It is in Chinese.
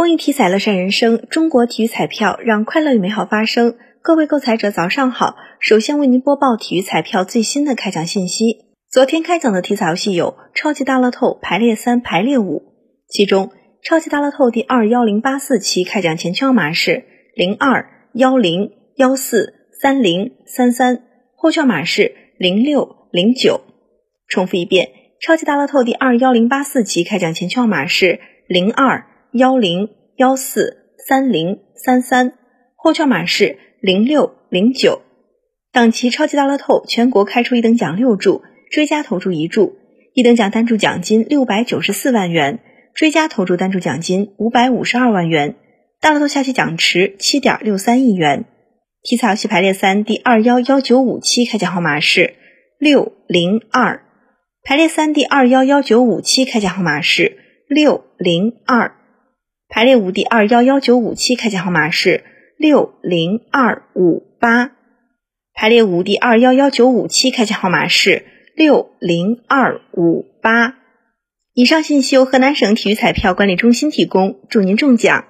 公益体彩乐善人生，中国体育彩票让快乐与美好发生。各位购彩者，早上好！首先为您播报体育彩票最新的开奖信息。昨天开奖的体彩游戏有超级大乐透排列三、排列五，其中超级大乐透第二幺零八四期开奖前券码是零二幺零幺四三零三三，后券码是零六零九。重复一遍，超级大乐透第二幺零八四期开奖前券码是零二。幺零幺四三零三三，后券码是零六零九。当期超级大乐透全国开出一等奖六注，追加投注一注，一等奖单注奖金六百九十四万元，追加投注单注奖金五百五十二万元。大乐透下期奖池七点六三亿元。体彩游戏排列三第二幺幺九五期开奖号码是六零二，排列三第二幺幺九五期开奖号码是六零二。排列五第二幺幺九五七开奖号码是六零二五八，排列五第二幺幺九五七开奖号码是六零二五八。以上信息由河南省体育彩票管理中心提供，祝您中奖。